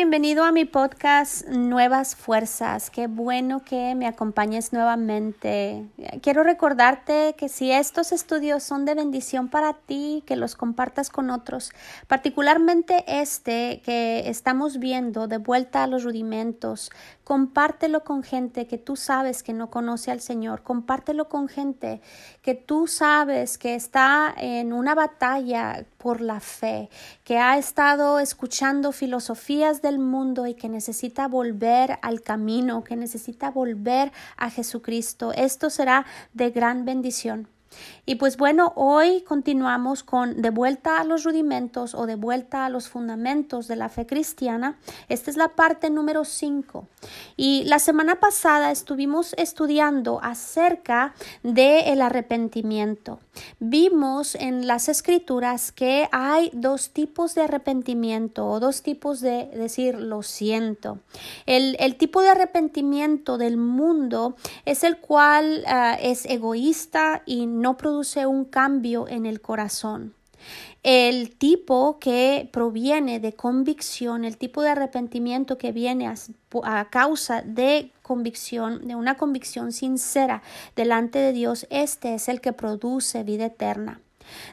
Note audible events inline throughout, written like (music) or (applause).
Bienvenido a mi podcast Nuevas Fuerzas. Qué bueno que me acompañes nuevamente. Quiero recordarte que si estos estudios son de bendición para ti, que los compartas con otros, particularmente este que estamos viendo de vuelta a los rudimentos, compártelo con gente que tú sabes que no conoce al Señor, compártelo con gente que tú sabes que está en una batalla por la fe, que ha estado escuchando filosofías del mundo y que necesita volver al camino, que necesita volver a Jesucristo. Esto será de gran bendición. Y pues bueno, hoy continuamos con de vuelta a los rudimentos o de vuelta a los fundamentos de la fe cristiana. Esta es la parte número 5. Y la semana pasada estuvimos estudiando acerca del el arrepentimiento. Vimos en las escrituras que hay dos tipos de arrepentimiento o dos tipos de decir lo siento. El, el tipo de arrepentimiento del mundo es el cual uh, es egoísta y no produce un cambio en el corazón. El tipo que proviene de convicción, el tipo de arrepentimiento que viene a, a, causa de convicción, de una convicción sincera delante de Dios, este es el que produce vida eterna.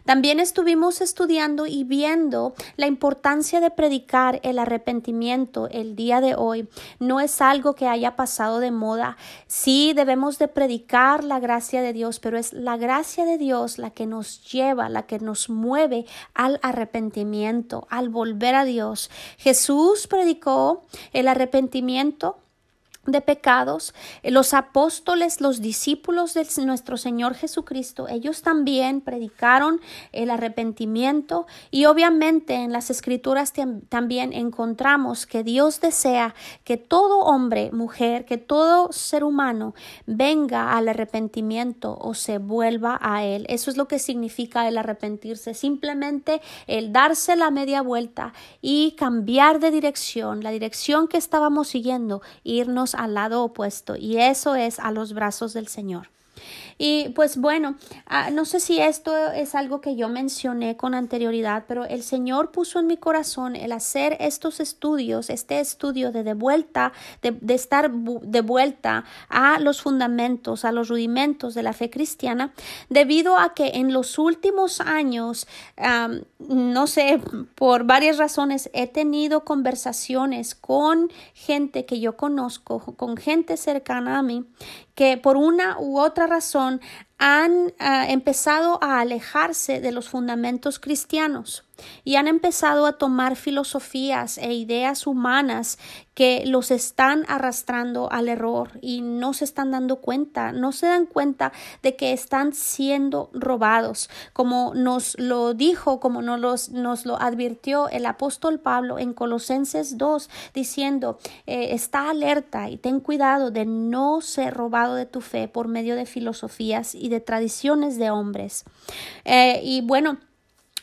También estuvimos estudiando y viendo la importancia de predicar el arrepentimiento el día de hoy. No es algo que haya pasado de moda. Sí debemos de predicar la gracia de Dios, pero es la gracia de Dios la que nos lleva, la que nos mueve al arrepentimiento, al volver a Dios. Jesús predicó el arrepentimiento de pecados, eh, los apóstoles, los discípulos de nuestro Señor Jesucristo, ellos también predicaron el arrepentimiento y obviamente en las escrituras también encontramos que Dios desea que todo hombre, mujer, que todo ser humano venga al arrepentimiento o se vuelva a Él. Eso es lo que significa el arrepentirse, simplemente el darse la media vuelta y cambiar de dirección, la dirección que estábamos siguiendo, irnos al lado opuesto y eso es a los brazos del Señor. Y pues bueno, ah, no sé si esto es algo que yo mencioné con anterioridad, pero el Señor puso en mi corazón el hacer estos estudios, este estudio de de vuelta, de, estar de vuelta a los fundamentos, a los rudimentos de la fe cristiana, debido a que en los últimos años, no sé, por varias razones, he tenido conversaciones con gente que yo conozco, con gente cercana a mí, que por una u otra razón on han uh, empezado a alejarse de los fundamentos cristianos y han empezado a tomar filosofías e ideas humanas que los están arrastrando al error y no se están dando cuenta, no se dan cuenta de que están siendo robados, como nos lo dijo, como nos, nos lo advirtió el apóstol Pablo en Colosenses 2, diciendo, eh, está alerta y ten cuidado de no ser robado de tu fe por medio de filosofías y de tradiciones de hombres. Eh, y bueno,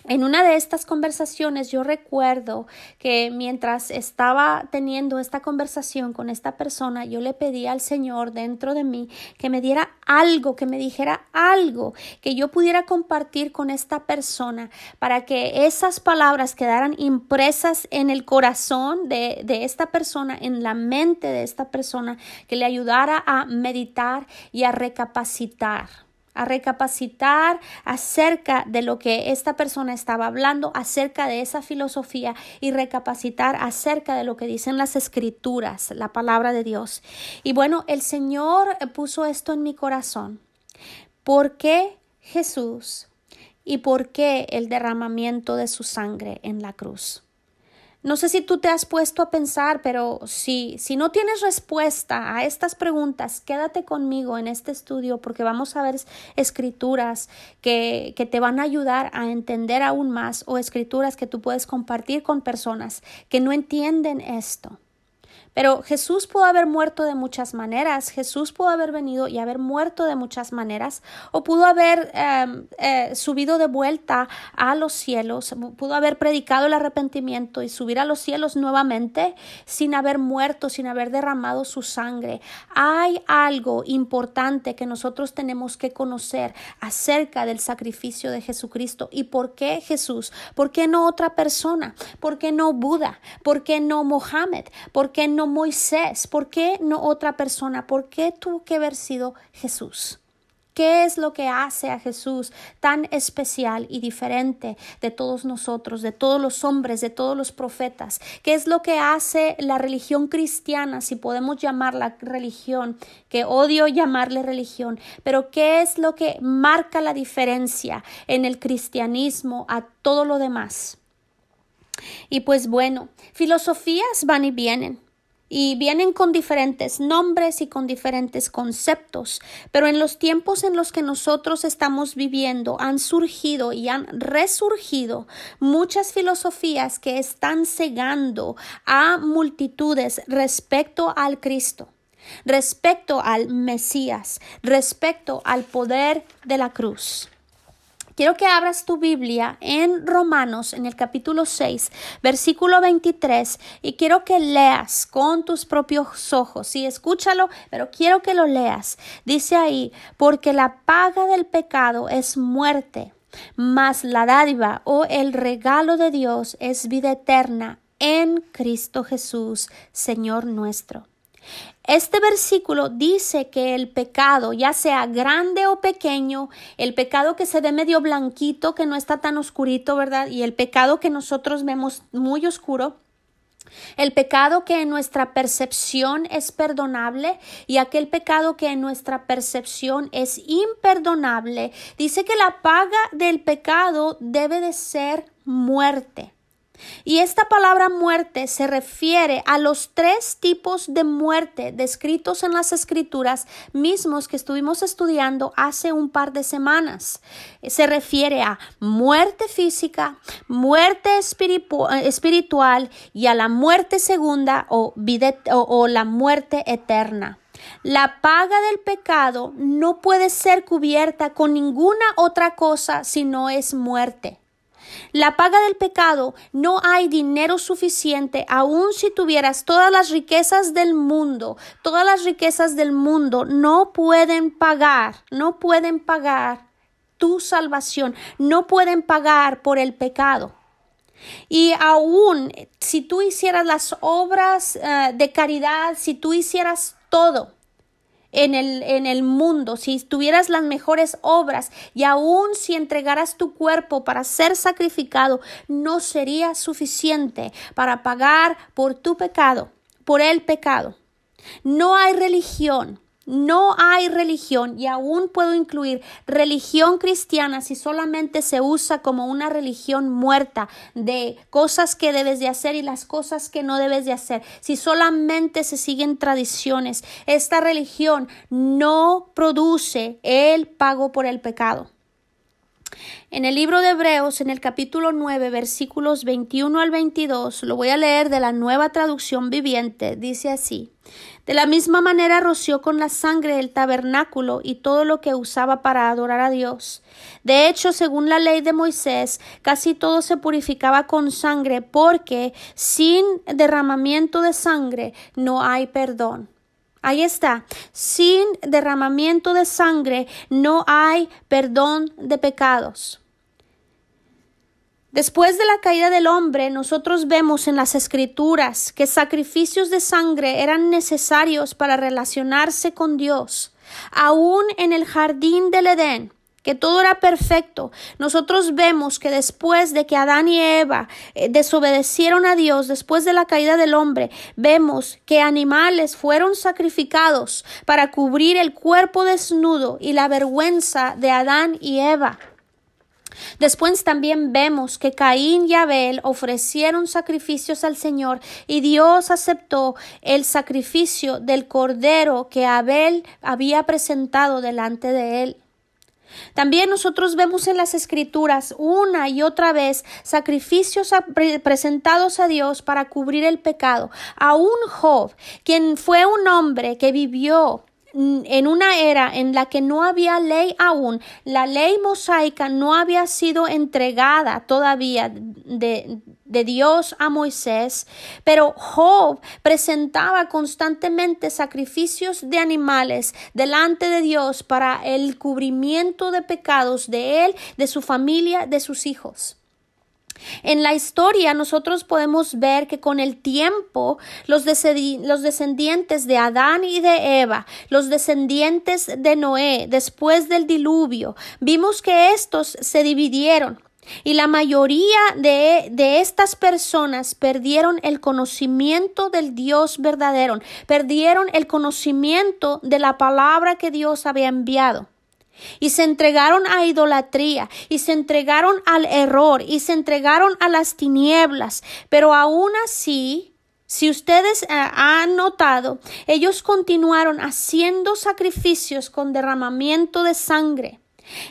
en una de estas conversaciones yo recuerdo que mientras estaba teniendo esta conversación con esta persona, yo le pedí al Señor dentro de mí que me diera algo, que me dijera algo que yo pudiera compartir con esta persona para que esas palabras quedaran impresas en el corazón de, de esta persona, en la mente de esta persona, que le ayudara a meditar y a recapacitar a recapacitar acerca de lo que esta persona estaba hablando, acerca de esa filosofía y recapacitar acerca de lo que dicen las escrituras, la palabra de Dios. Y bueno, el Señor puso esto en mi corazón. ¿Por qué Jesús y por qué el derramamiento de su sangre en la cruz? No sé si tú te has puesto a pensar, pero si, si no tienes respuesta a estas preguntas, quédate conmigo en este estudio porque vamos a ver escrituras que, que te van a ayudar a entender aún más o escrituras que tú puedes compartir con personas que no entienden esto. Pero Jesús pudo haber muerto de muchas maneras, Jesús pudo haber venido y haber muerto de muchas maneras, o pudo haber eh, eh, subido de vuelta a los cielos, pudo haber predicado el arrepentimiento y subir a los cielos nuevamente sin haber muerto, sin haber derramado su sangre. Hay algo importante que nosotros tenemos que conocer acerca del sacrificio de Jesucristo y por qué Jesús, por qué no otra persona, por qué no Buda, ¿Por qué no Mohammed? ¿Por qué no Moisés? ¿Por qué no otra persona? ¿Por qué tuvo que haber sido Jesús? ¿Qué es lo que hace a Jesús tan especial y diferente de todos nosotros, de todos los hombres, de todos los profetas? ¿Qué es lo que hace la religión cristiana, si podemos llamarla religión, que odio llamarle religión, pero qué es lo que marca la diferencia en el cristianismo a todo lo demás? Y pues bueno, filosofías van y vienen y vienen con diferentes nombres y con diferentes conceptos, pero en los tiempos en los que nosotros estamos viviendo han surgido y han resurgido muchas filosofías que están cegando a multitudes respecto al Cristo respecto al Mesías, respecto al poder de la cruz. Quiero que abras tu Biblia en Romanos, en el capítulo 6, versículo 23, y quiero que leas con tus propios ojos. Sí, escúchalo, pero quiero que lo leas. Dice ahí, porque la paga del pecado es muerte, mas la dádiva o el regalo de Dios es vida eterna en Cristo Jesús, Señor nuestro. Este versículo dice que el pecado, ya sea grande o pequeño, el pecado que se ve medio blanquito, que no está tan oscurito, ¿verdad? Y el pecado que nosotros vemos muy oscuro, el pecado que en nuestra percepción es perdonable y aquel pecado que en nuestra percepción es imperdonable, dice que la paga del pecado debe de ser muerte. Y esta palabra muerte se refiere a los tres tipos de muerte descritos en las escrituras mismos que estuvimos estudiando hace un par de semanas. Se refiere a muerte física, muerte espiritual y a la muerte segunda o, o la muerte eterna. La paga del pecado no puede ser cubierta con ninguna otra cosa si no es muerte. La paga del pecado no hay dinero suficiente, aun si tuvieras todas las riquezas del mundo, todas las riquezas del mundo no pueden pagar, no pueden pagar tu salvación, no pueden pagar por el pecado. Y aún si tú hicieras las obras eh, de caridad, si tú hicieras todo, en el, en el mundo, si tuvieras las mejores obras y aun si entregaras tu cuerpo para ser sacrificado, no sería suficiente para pagar por tu pecado, por el pecado. No hay religión no hay religión y aún puedo incluir religión cristiana si solamente se usa como una religión muerta de cosas que debes de hacer y las cosas que no debes de hacer. Si solamente se siguen tradiciones, esta religión no produce el pago por el pecado. En el libro de Hebreos, en el capítulo 9, versículos 21 al 22, lo voy a leer de la nueva traducción viviente, dice así. De la misma manera roció con la sangre el tabernáculo y todo lo que usaba para adorar a Dios. De hecho, según la ley de Moisés, casi todo se purificaba con sangre porque sin derramamiento de sangre no hay perdón. Ahí está. Sin derramamiento de sangre no hay perdón de pecados. Después de la caída del hombre, nosotros vemos en las escrituras que sacrificios de sangre eran necesarios para relacionarse con Dios. Aún en el jardín del Edén, que todo era perfecto, nosotros vemos que después de que Adán y Eva eh, desobedecieron a Dios, después de la caída del hombre, vemos que animales fueron sacrificados para cubrir el cuerpo desnudo y la vergüenza de Adán y Eva. Después también vemos que Caín y Abel ofrecieron sacrificios al Señor y Dios aceptó el sacrificio del cordero que Abel había presentado delante de él. También nosotros vemos en las escrituras una y otra vez sacrificios presentados a Dios para cubrir el pecado. A un Job, quien fue un hombre que vivió en una era en la que no había ley aún, la ley mosaica no había sido entregada todavía de, de Dios a Moisés, pero Job presentaba constantemente sacrificios de animales delante de Dios para el cubrimiento de pecados de él, de su familia, de sus hijos. En la historia nosotros podemos ver que con el tiempo los, descendientes de Adán y de Eva, los descendientes de Noé después del diluvio, vimos que estos se dividieron. Y la mayoría de, de, estas personas perdieron el conocimiento del Dios verdadero, perdieron el conocimiento de la palabra que Dios había enviado y se entregaron a idolatría y se entregaron al error y se entregaron a las tinieblas. Pero aún así, si ustedes eh, han notado, ellos continuaron haciendo sacrificios con derramamiento de sangre.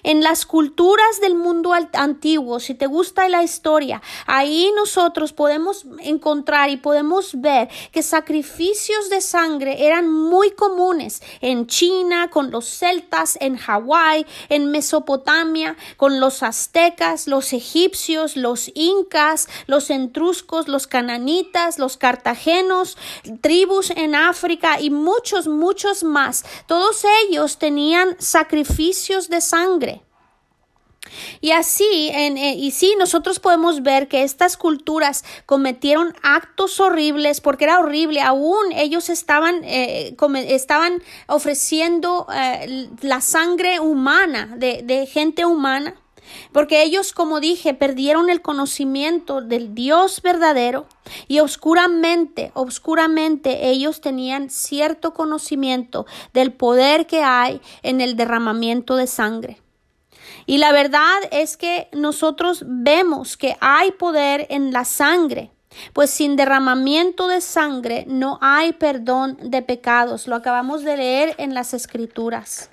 En las culturas del mundo antiguo, si te gusta la historia, ahí nosotros podemos encontrar y podemos ver que sacrificios de sangre eran muy comunes en China, con los celtas, en Hawái, en Mesopotamia, con los aztecas, los egipcios, los incas, los entruscos, los cananitas, los cartagenos, tribus en África y muchos, muchos más. Todos ellos tenían sacrificios de sangre y así, en, eh, y sí, nosotros podemos ver que estas culturas cometieron actos horribles porque era horrible. Aún ellos estaban, eh, estaban ofreciendo eh, la sangre humana de, de gente humana. Porque ellos, como dije, perdieron el conocimiento del Dios verdadero y oscuramente, oscuramente ellos tenían cierto conocimiento del poder que hay en el derramamiento de sangre. Y la verdad es que nosotros vemos que hay poder en la sangre. Pues sin derramamiento de sangre no hay perdón de pecados. Lo acabamos de leer en las escrituras.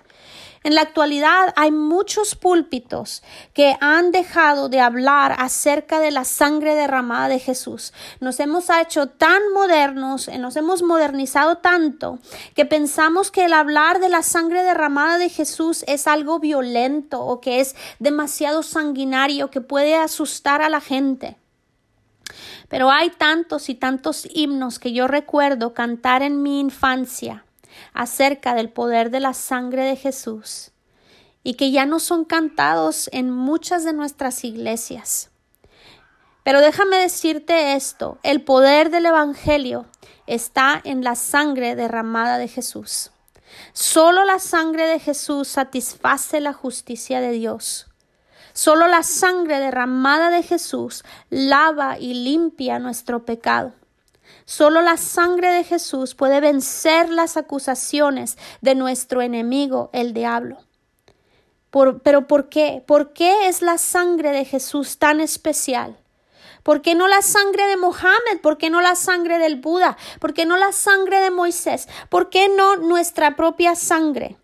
En la actualidad hay muchos púlpitos que han dejado de hablar acerca de la sangre derramada de Jesús. Nos hemos hecho tan modernos, eh, nos hemos modernizado tanto que pensamos que el hablar de la sangre derramada de Jesús es algo violento o que es demasiado sanguinario que puede asustar a la gente. Pero hay tantos y tantos himnos que yo recuerdo cantar en mi infancia acerca del poder de la sangre de Jesús y que ya no son cantados en muchas de nuestras iglesias. Pero déjame decirte esto, el poder del Evangelio está en la sangre derramada de Jesús. Solo la sangre de Jesús satisface la justicia de Dios. Solo la sangre derramada de Jesús lava y limpia nuestro pecado. Solo la sangre de Jesús puede vencer las acusaciones de nuestro enemigo, el diablo. pero ¿por qué? ¿Por qué es la sangre de Jesús tan especial? ¿Por qué no la sangre de Mohammed? ¿Por qué no la sangre del Buda? ¿Por qué no la sangre de Moisés? ¿Por qué no nuestra propia sangre?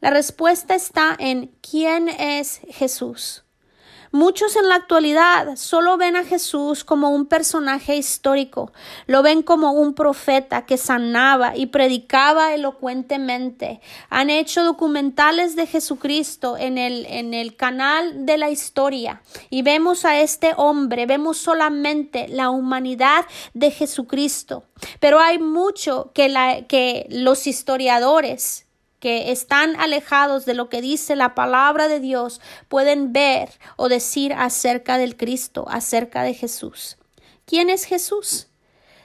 La respuesta está en quién es Jesús. Muchos en la actualidad solo ven a Jesús como un personaje histórico, lo ven como un profeta que sanaba y predicaba elocuentemente. Han hecho documentales de Jesucristo en el, en el canal de la historia y vemos a este hombre, vemos solamente la humanidad de Jesucristo. Pero hay mucho que, la, que los historiadores que están alejados de lo que dice la palabra de Dios pueden ver o decir acerca del Cristo, acerca de Jesús. ¿Quién es Jesús?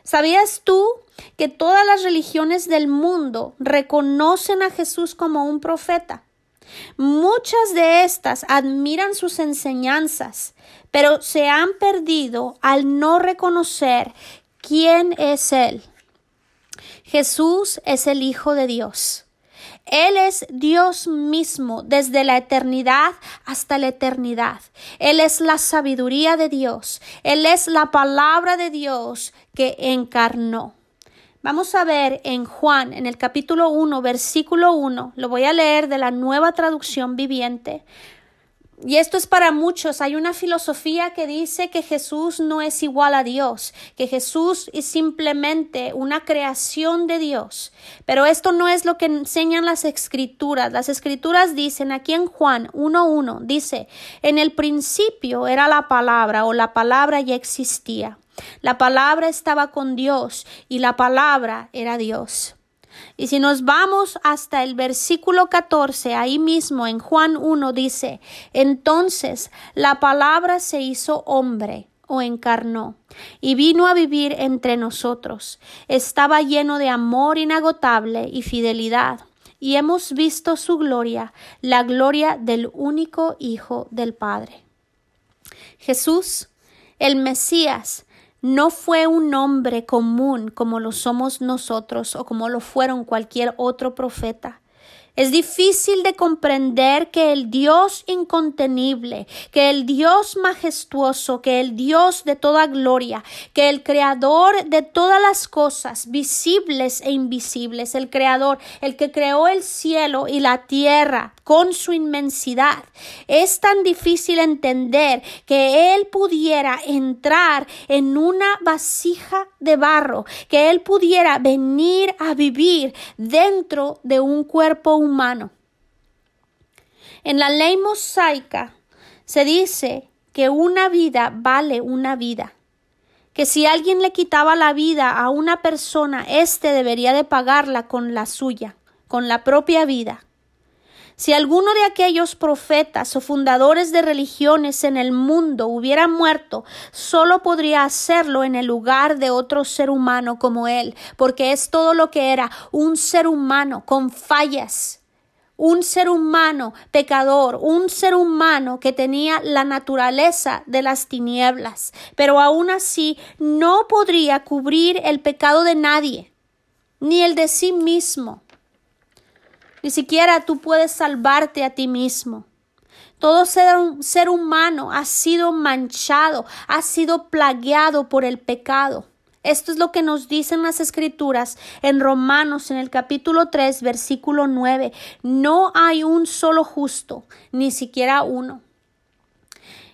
¿Sabías tú que todas las religiones del mundo reconocen a Jesús como un profeta? Muchas de estas admiran sus enseñanzas, pero se han perdido al no reconocer quién es Él. Jesús es el Hijo de Dios. Él es Dios mismo desde la eternidad hasta la eternidad. Él es la sabiduría de Dios. Él es la palabra de Dios que encarnó. Vamos a ver en Juan, en el capítulo 1, versículo 1, lo voy a leer de la nueva traducción viviente. Y esto es para muchos. Hay una filosofía que dice que Jesús no es igual a Dios, que Jesús es simplemente una creación de Dios. Pero esto no es lo que enseñan las escrituras. Las escrituras dicen aquí en Juan 1.1, dice, en el principio era la palabra o la palabra ya existía. La palabra estaba con Dios y la palabra era Dios. Y si nos vamos hasta el versículo 14, ahí mismo en Juan 1 dice, entonces la palabra se hizo hombre o encarnó y vino a vivir entre nosotros. Estaba lleno de amor inagotable y fidelidad y hemos visto su gloria, la gloria del único Hijo del Padre. Jesús, el Mesías, no fue un hombre común como lo somos nosotros o como lo fueron cualquier otro profeta. Es difícil de comprender que el Dios incontenible, que el Dios majestuoso, que el Dios de toda gloria, que el creador de todas las cosas visibles e invisibles, el creador, el que creó el cielo y la tierra con su inmensidad, es tan difícil entender que Él pudiera entrar en una vasija de barro, que Él pudiera venir a vivir dentro de un cuerpo humano. En la ley mosaica se dice que una vida vale una vida, que si alguien le quitaba la vida a una persona, éste debería de pagarla con la suya, con la propia vida. Si alguno de aquellos profetas o fundadores de religiones en el mundo hubiera muerto, solo podría hacerlo en el lugar de otro ser humano como él, porque es todo lo que era un ser humano con fallas, un ser humano pecador, un ser humano que tenía la naturaleza de las tinieblas, pero aún así no podría cubrir el pecado de nadie, ni el de sí mismo. Ni siquiera tú puedes salvarte a ti mismo. Todo ser, humano ha sido manchado, ha sido plagueado por el pecado. Esto es lo que nos dicen las escrituras en Romanos en el capítulo 3 versículo 9. No hay un solo justo, ni siquiera uno.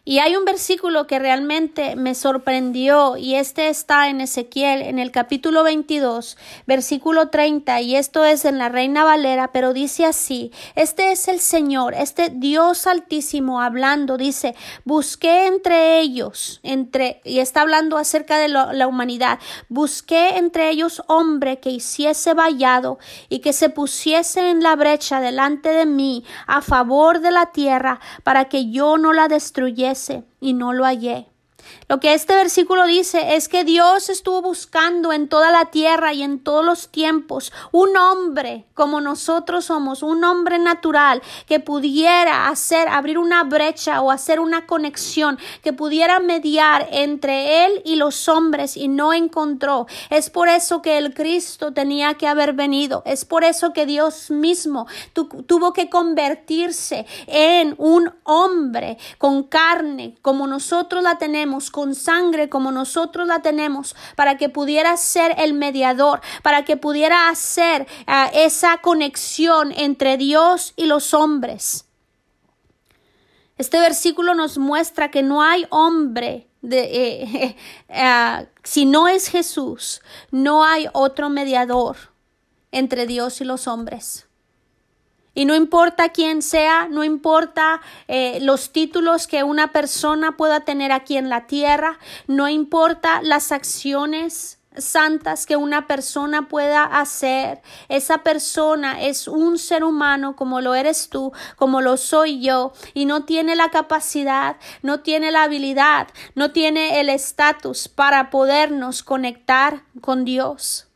Y hay un versículo que realmente me sorprendió y este está en Ezequiel en el capítulo 22, versículo 30 y esto es en la Reina Valera, pero dice así, este es el Señor, este Dios altísimo hablando, dice, busqué entre ellos, entre, y está hablando acerca de la humanidad, busqué entre ellos hombre que hiciese vallado y que se pusiese en la brecha delante de mí a favor de la tierra para que yo no la destruyese y no lo hallé. Lo que este versículo dice es que Dios estuvo buscando en toda la tierra y en todos los tiempos un hombre como nosotros somos, un hombre natural que pudiera hacer, abrir una brecha o hacer una conexión, que pudiera mediar entre él y los hombres y no encontró. Es por eso que el Cristo tenía que haber venido. Es por eso que Dios mismo tuvo que convertirse en un hombre con carne como nosotros la tenemos con sangre como nosotros la tenemos, para que pudiera ser el mediador, para que pudiera hacer ah, esa conexión entre Dios y los hombres. Este versículo nos muestra que no hay hombre de, eh, (laughs) ah, si no es Jesús, no hay otro mediador entre Dios y los hombres. Y no importa quién sea, no importa eh, los títulos que una persona pueda tener aquí en la tierra, no importa las acciones santas que una persona pueda hacer. Esa persona es un ser humano como lo eres tú, como lo soy yo, y no tiene la capacidad, no tiene la habilidad, no tiene el estatus para podernos conectar con Dios.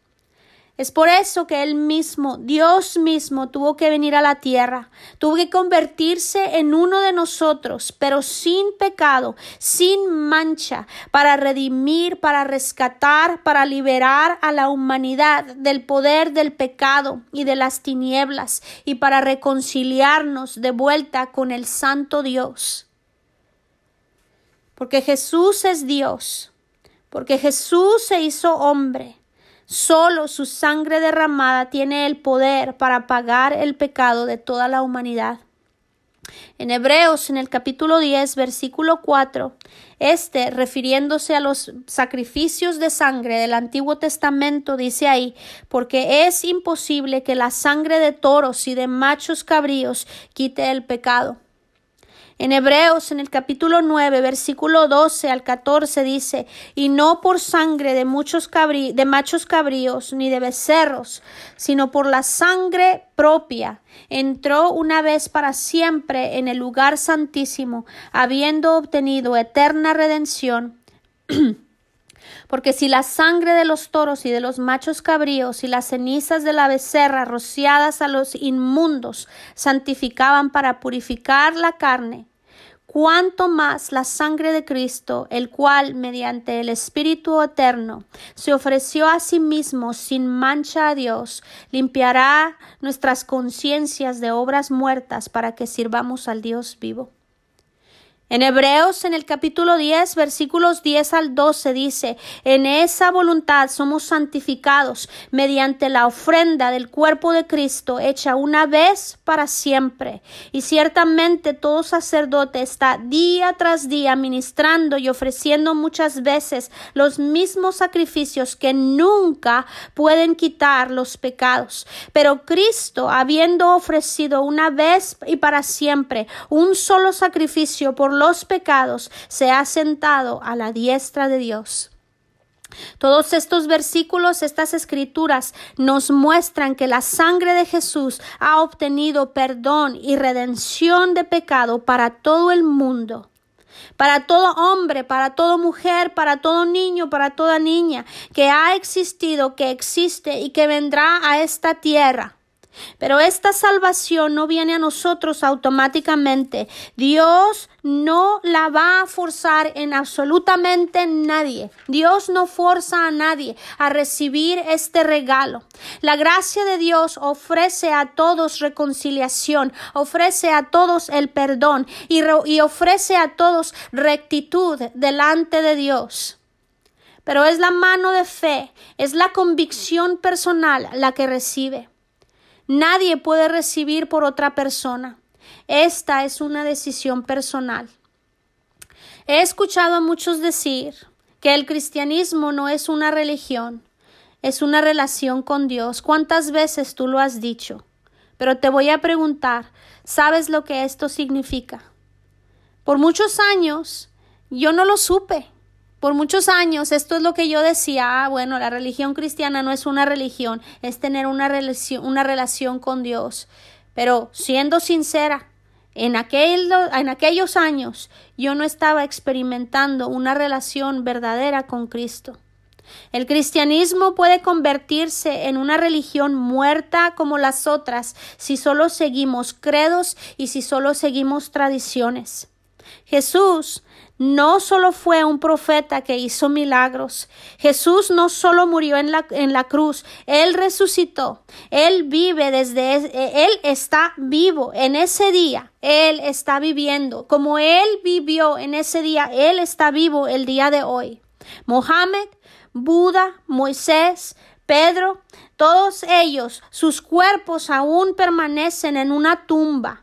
Es por eso que Él mismo, Dios mismo, tuvo que venir a la tierra, tuvo que convertirse en uno de nosotros, pero sin pecado, sin mancha, para redimir, para rescatar, para liberar a la humanidad del poder del pecado y de las tinieblas, y para reconciliarnos de vuelta con el Santo Dios. Porque Jesús es Dios, porque Jesús se hizo hombre Solo su sangre derramada tiene el poder para pagar el pecado de toda la humanidad. En Hebreos, en el capítulo 10, versículo 4, este, refiriéndose a los sacrificios de sangre del Antiguo Testamento, dice ahí, porque es imposible que la sangre de toros y de machos cabríos quite el pecado. En Hebreos, en el capítulo 9, versículo 12 al 14 dice, y no por sangre de muchos de machos cabríos ni de becerros, sino por la sangre propia, entró una vez para siempre en el lugar santísimo, habiendo obtenido eterna redención. (clears throat) Porque si la sangre de los toros y de los machos cabríos y las cenizas de la becerra rociadas a los inmundos santificaban para purificar la carne, cuánto más la sangre de Cristo, el cual, mediante el Espíritu eterno, se ofreció a sí mismo sin mancha a Dios, limpiará nuestras conciencias de obras muertas para que sirvamos al Dios vivo. En Hebreos, en el capítulo 10, versículos 10 al 12, dice, en esa voluntad somos santificados mediante la ofrenda del cuerpo de Cristo hecha una vez para siempre. Y ciertamente todo sacerdote está día tras día ministrando y ofreciendo muchas veces los mismos sacrificios que nunca pueden quitar los pecados. Pero Cristo, habiendo ofrecido una vez y para siempre un solo sacrificio por los pecados, se ha sentado a la diestra de Dios. Todos estos versículos, estas escrituras nos muestran que la sangre de Jesús ha obtenido perdón y redención de pecado para todo el mundo para todo hombre, para toda mujer, para todo niño, para toda niña, que ha existido, que existe y que vendrá a esta tierra. Pero esta salvación no viene a nosotros automáticamente. Dios no la va a forzar en absolutamente nadie. Dios no forza a nadie a recibir este regalo. La gracia de Dios ofrece a todos reconciliación, ofrece a todos el perdón y, y ofrece a todos rectitud delante de Dios pero es la mano de fe, es la convicción personal la que recibe. Nadie puede recibir por otra persona. Esta es una decisión personal. He escuchado a muchos decir que el cristianismo no es una religión, es una relación con Dios. ¿Cuántas veces tú lo has dicho? Pero te voy a preguntar, ¿sabes lo que esto significa? Por muchos años yo no lo supe. Por muchos años esto es lo que yo decía, ah, bueno, la religión cristiana no es una religión, es tener una relación, una relación con Dios. Pero siendo sincera, en, en aquellos años yo no estaba experimentando una relación verdadera con Cristo. El cristianismo puede convertirse en una religión muerta como las otras si solo seguimos credos y si solo seguimos tradiciones. Jesús no solo fue un profeta que hizo milagros. Jesús no solo murió en la, en la cruz, Él resucitó. Él vive desde, Él está vivo en ese día. Él está viviendo. Como Él vivió en ese día, Él está vivo el día de hoy. Mohammed, Buda, Moisés, Pedro, todos ellos, sus cuerpos aún permanecen en una tumba.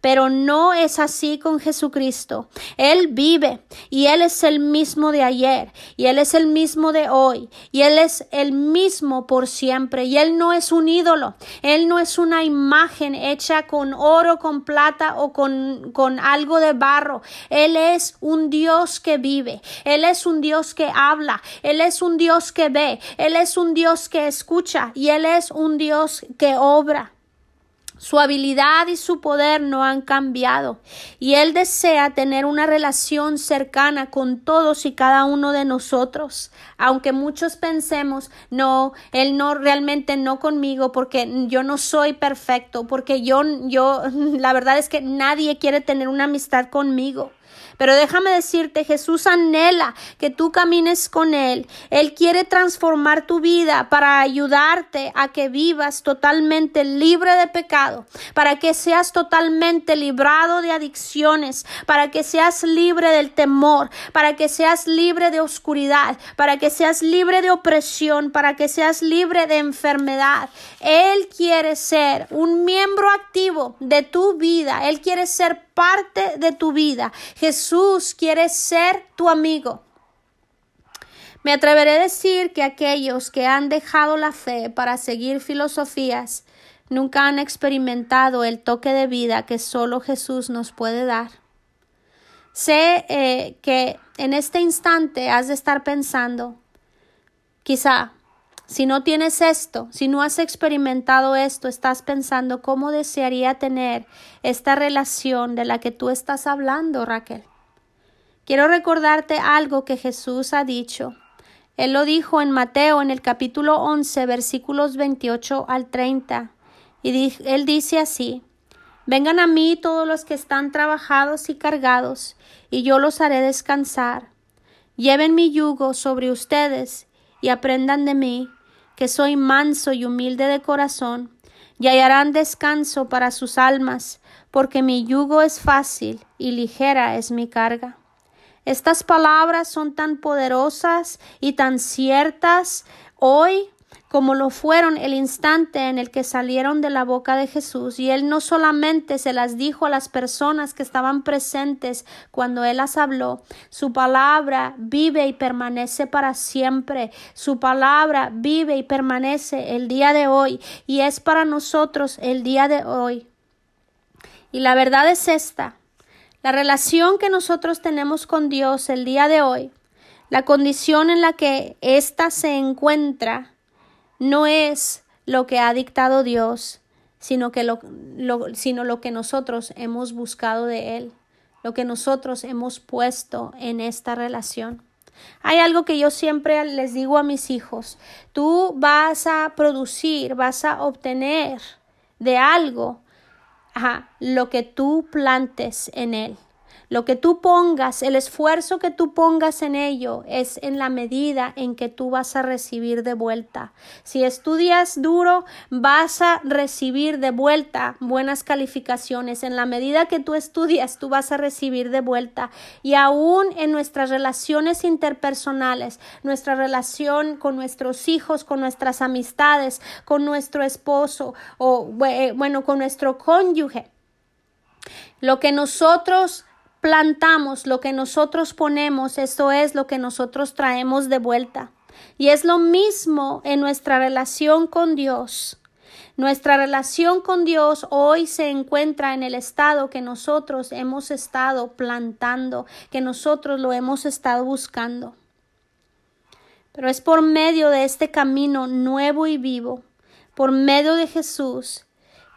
Pero no es así con Jesucristo. Él vive y Él es el mismo de ayer y Él es el mismo de hoy y Él es el mismo por siempre y Él no es un ídolo. Él no es una imagen hecha con oro, con plata o con, con algo de barro. Él es un Dios que vive. Él es un Dios que habla. Él es un Dios que ve. Él es un Dios que escucha y Él es un Dios que obra. Su habilidad y su poder no han cambiado y Él desea tener una relación cercana con todos y cada uno de nosotros. Aunque muchos pensemos, no, Él no realmente no conmigo porque yo no soy perfecto, porque yo, yo, (laughs) la verdad es que nadie quiere tener una amistad conmigo. Pero déjame decirte, Jesús anhela que tú camines con Él. Él quiere transformar tu vida para ayudarte a que vivas totalmente libre de pecado, para que seas totalmente librado de adicciones, para que seas libre del temor, para que seas libre de oscuridad, para que seas libre de opresión, para que seas libre de enfermedad. Él quiere ser un miembro activo de tu vida. Él quiere ser parte de tu vida. Jesús quiere ser tu amigo. Me atreveré a decir que aquellos que han dejado la fe para seguir filosofías nunca han experimentado el toque de vida que solo Jesús nos puede dar. Sé eh, que en este instante has de estar pensando, quizá si no tienes esto, si no has experimentado esto, estás pensando cómo desearía tener esta relación de la que tú estás hablando, Raquel. quiero recordarte algo que Jesús ha dicho. Él lo dijo en Mateo en el capítulo 11 versículos 28 al 30. Y él dice así, Vengan a mí todos los que están trabajados y cargados, y yo los haré descansar. Lleven mi yugo sobre ustedes y aprendan de mí, que soy manso y humilde de corazón, y hallarán descanso para sus almas, porque mi yugo es fácil y ligera es mi carga. Estas palabras son tan poderosas y tan ciertas hoy como lo fueron el instante en el que salieron de la boca de Jesús, y él no solamente se las dijo a las personas que estaban presentes cuando él las habló, su palabra vive y permanece para siempre, su palabra vive y permanece el día de hoy, y es para nosotros el día de hoy. Y la verdad es esta, la relación que nosotros tenemos con Dios el día de hoy, la condición en la que ésta se encuentra, no es lo que ha dictado Dios, sino, que lo, sino lo que nosotros hemos buscado de Él, lo que nosotros hemos puesto en esta relación. Hay algo que yo siempre les digo a mis hijos, tú vas a producir, vas a obtener de algo lo que tú plantes en Él. Lo que tú pongas, el esfuerzo que tú pongas en ello es en la medida en que tú vas a recibir de vuelta. Si estudias duro, vas a recibir de vuelta buenas calificaciones. En la medida que tú estudias, tú vas a recibir de vuelta. Y aún en nuestras relaciones interpersonales, nuestra relación con nuestros hijos, con nuestras amistades, con nuestro esposo o eh, bueno, con nuestro cónyuge. Lo que nosotros plantamos, lo que nosotros ponemos, eso es lo que nosotros traemos de vuelta. Y es lo mismo en nuestra relación con Dios. Nuestra relación con Dios hoy se encuentra en el estado que nosotros hemos estado plantando, que nosotros lo hemos estado buscando. Pero es por medio de este camino nuevo y vivo, por medio de Jesús,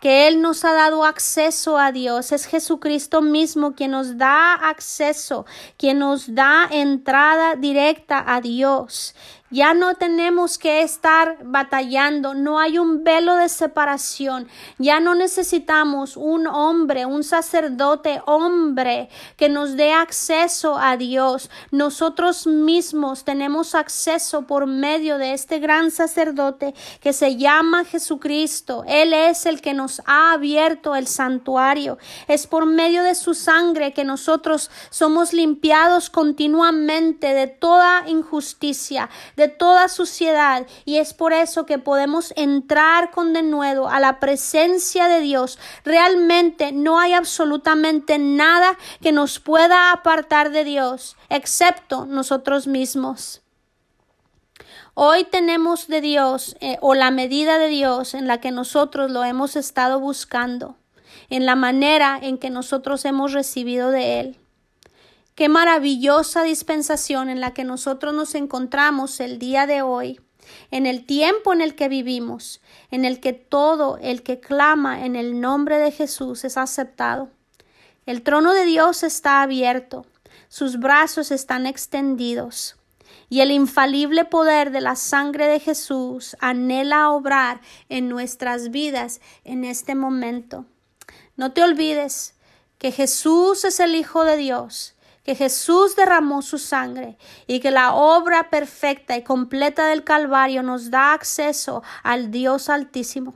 que Él nos ha dado acceso a Dios. Es Jesucristo mismo quien nos da acceso, quien nos da entrada directa a Dios. Ya no tenemos que estar batallando, no hay un velo de separación. Ya no necesitamos un hombre, un sacerdote hombre que nos dé acceso a Dios. Nosotros mismos tenemos acceso por medio de este gran sacerdote que se llama Jesucristo. Él es el que nos ha abierto el santuario. Es por medio de su sangre que nosotros somos limpiados continuamente de toda injusticia, de toda suciedad y es por eso que podemos entrar con denuedo a la presencia de Dios. Realmente no hay absolutamente nada que nos pueda apartar de Dios, excepto nosotros mismos. Hoy tenemos de Dios eh, o la medida de Dios en la que nosotros lo hemos estado buscando, en la manera en que nosotros hemos recibido de Él. Qué maravillosa dispensación en la que nosotros nos encontramos el día de hoy, en el tiempo en el que vivimos, en el que todo el que clama en el nombre de Jesús es aceptado. El trono de Dios está abierto, sus brazos están extendidos, y el infalible poder de la sangre de Jesús anhela obrar en nuestras vidas en este momento. No te olvides que Jesús es el Hijo de Dios que Jesús derramó su sangre y que la obra perfecta y completa del Calvario nos da acceso al Dios Altísimo.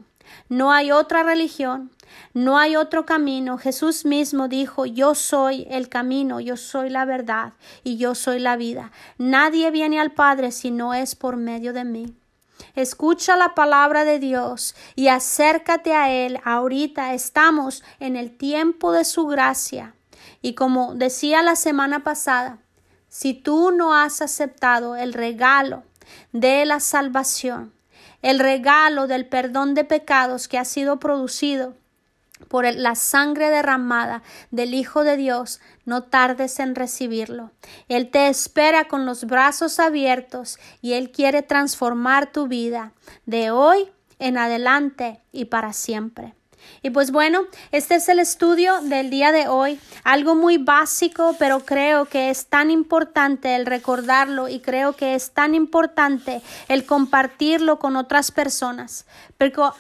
No hay otra religión, no hay otro camino. Jesús mismo dijo, yo soy el camino, yo soy la verdad y yo soy la vida. Nadie viene al Padre si no es por medio de mí. Escucha la palabra de Dios y acércate a Él. Ahorita estamos en el tiempo de su gracia. Y como decía la semana pasada, si tú no has aceptado el regalo de la salvación, el regalo del perdón de pecados que ha sido producido por la sangre derramada del Hijo de Dios, no tardes en recibirlo. Él te espera con los brazos abiertos y Él quiere transformar tu vida de hoy en adelante y para siempre. Y pues bueno, este es el estudio del día de hoy, algo muy básico, pero creo que es tan importante el recordarlo y creo que es tan importante el compartirlo con otras personas,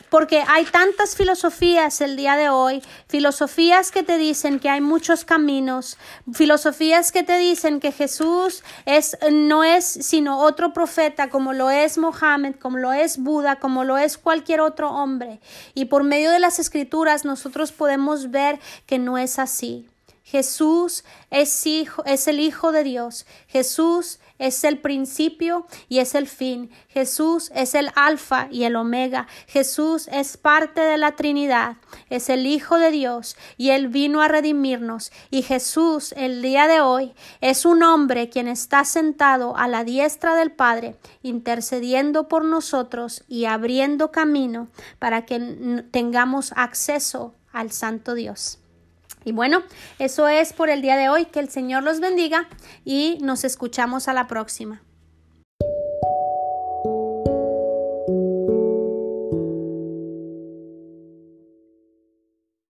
porque hay tantas filosofías el día de hoy, filosofías que te dicen que hay muchos caminos, filosofías que te dicen que Jesús es no es sino otro profeta como lo es Mohammed, como lo es Buda, como lo es cualquier otro hombre, y por medio de las escrituras nosotros podemos ver que no es así. Jesús es, hijo, es el Hijo de Dios. Jesús es el principio y es el fin. Jesús es el alfa y el omega. Jesús es parte de la Trinidad. Es el Hijo de Dios y Él vino a redimirnos. Y Jesús el día de hoy es un hombre quien está sentado a la diestra del Padre, intercediendo por nosotros y abriendo camino para que tengamos acceso al Santo Dios. Y bueno, eso es por el día de hoy. Que el Señor los bendiga y nos escuchamos a la próxima.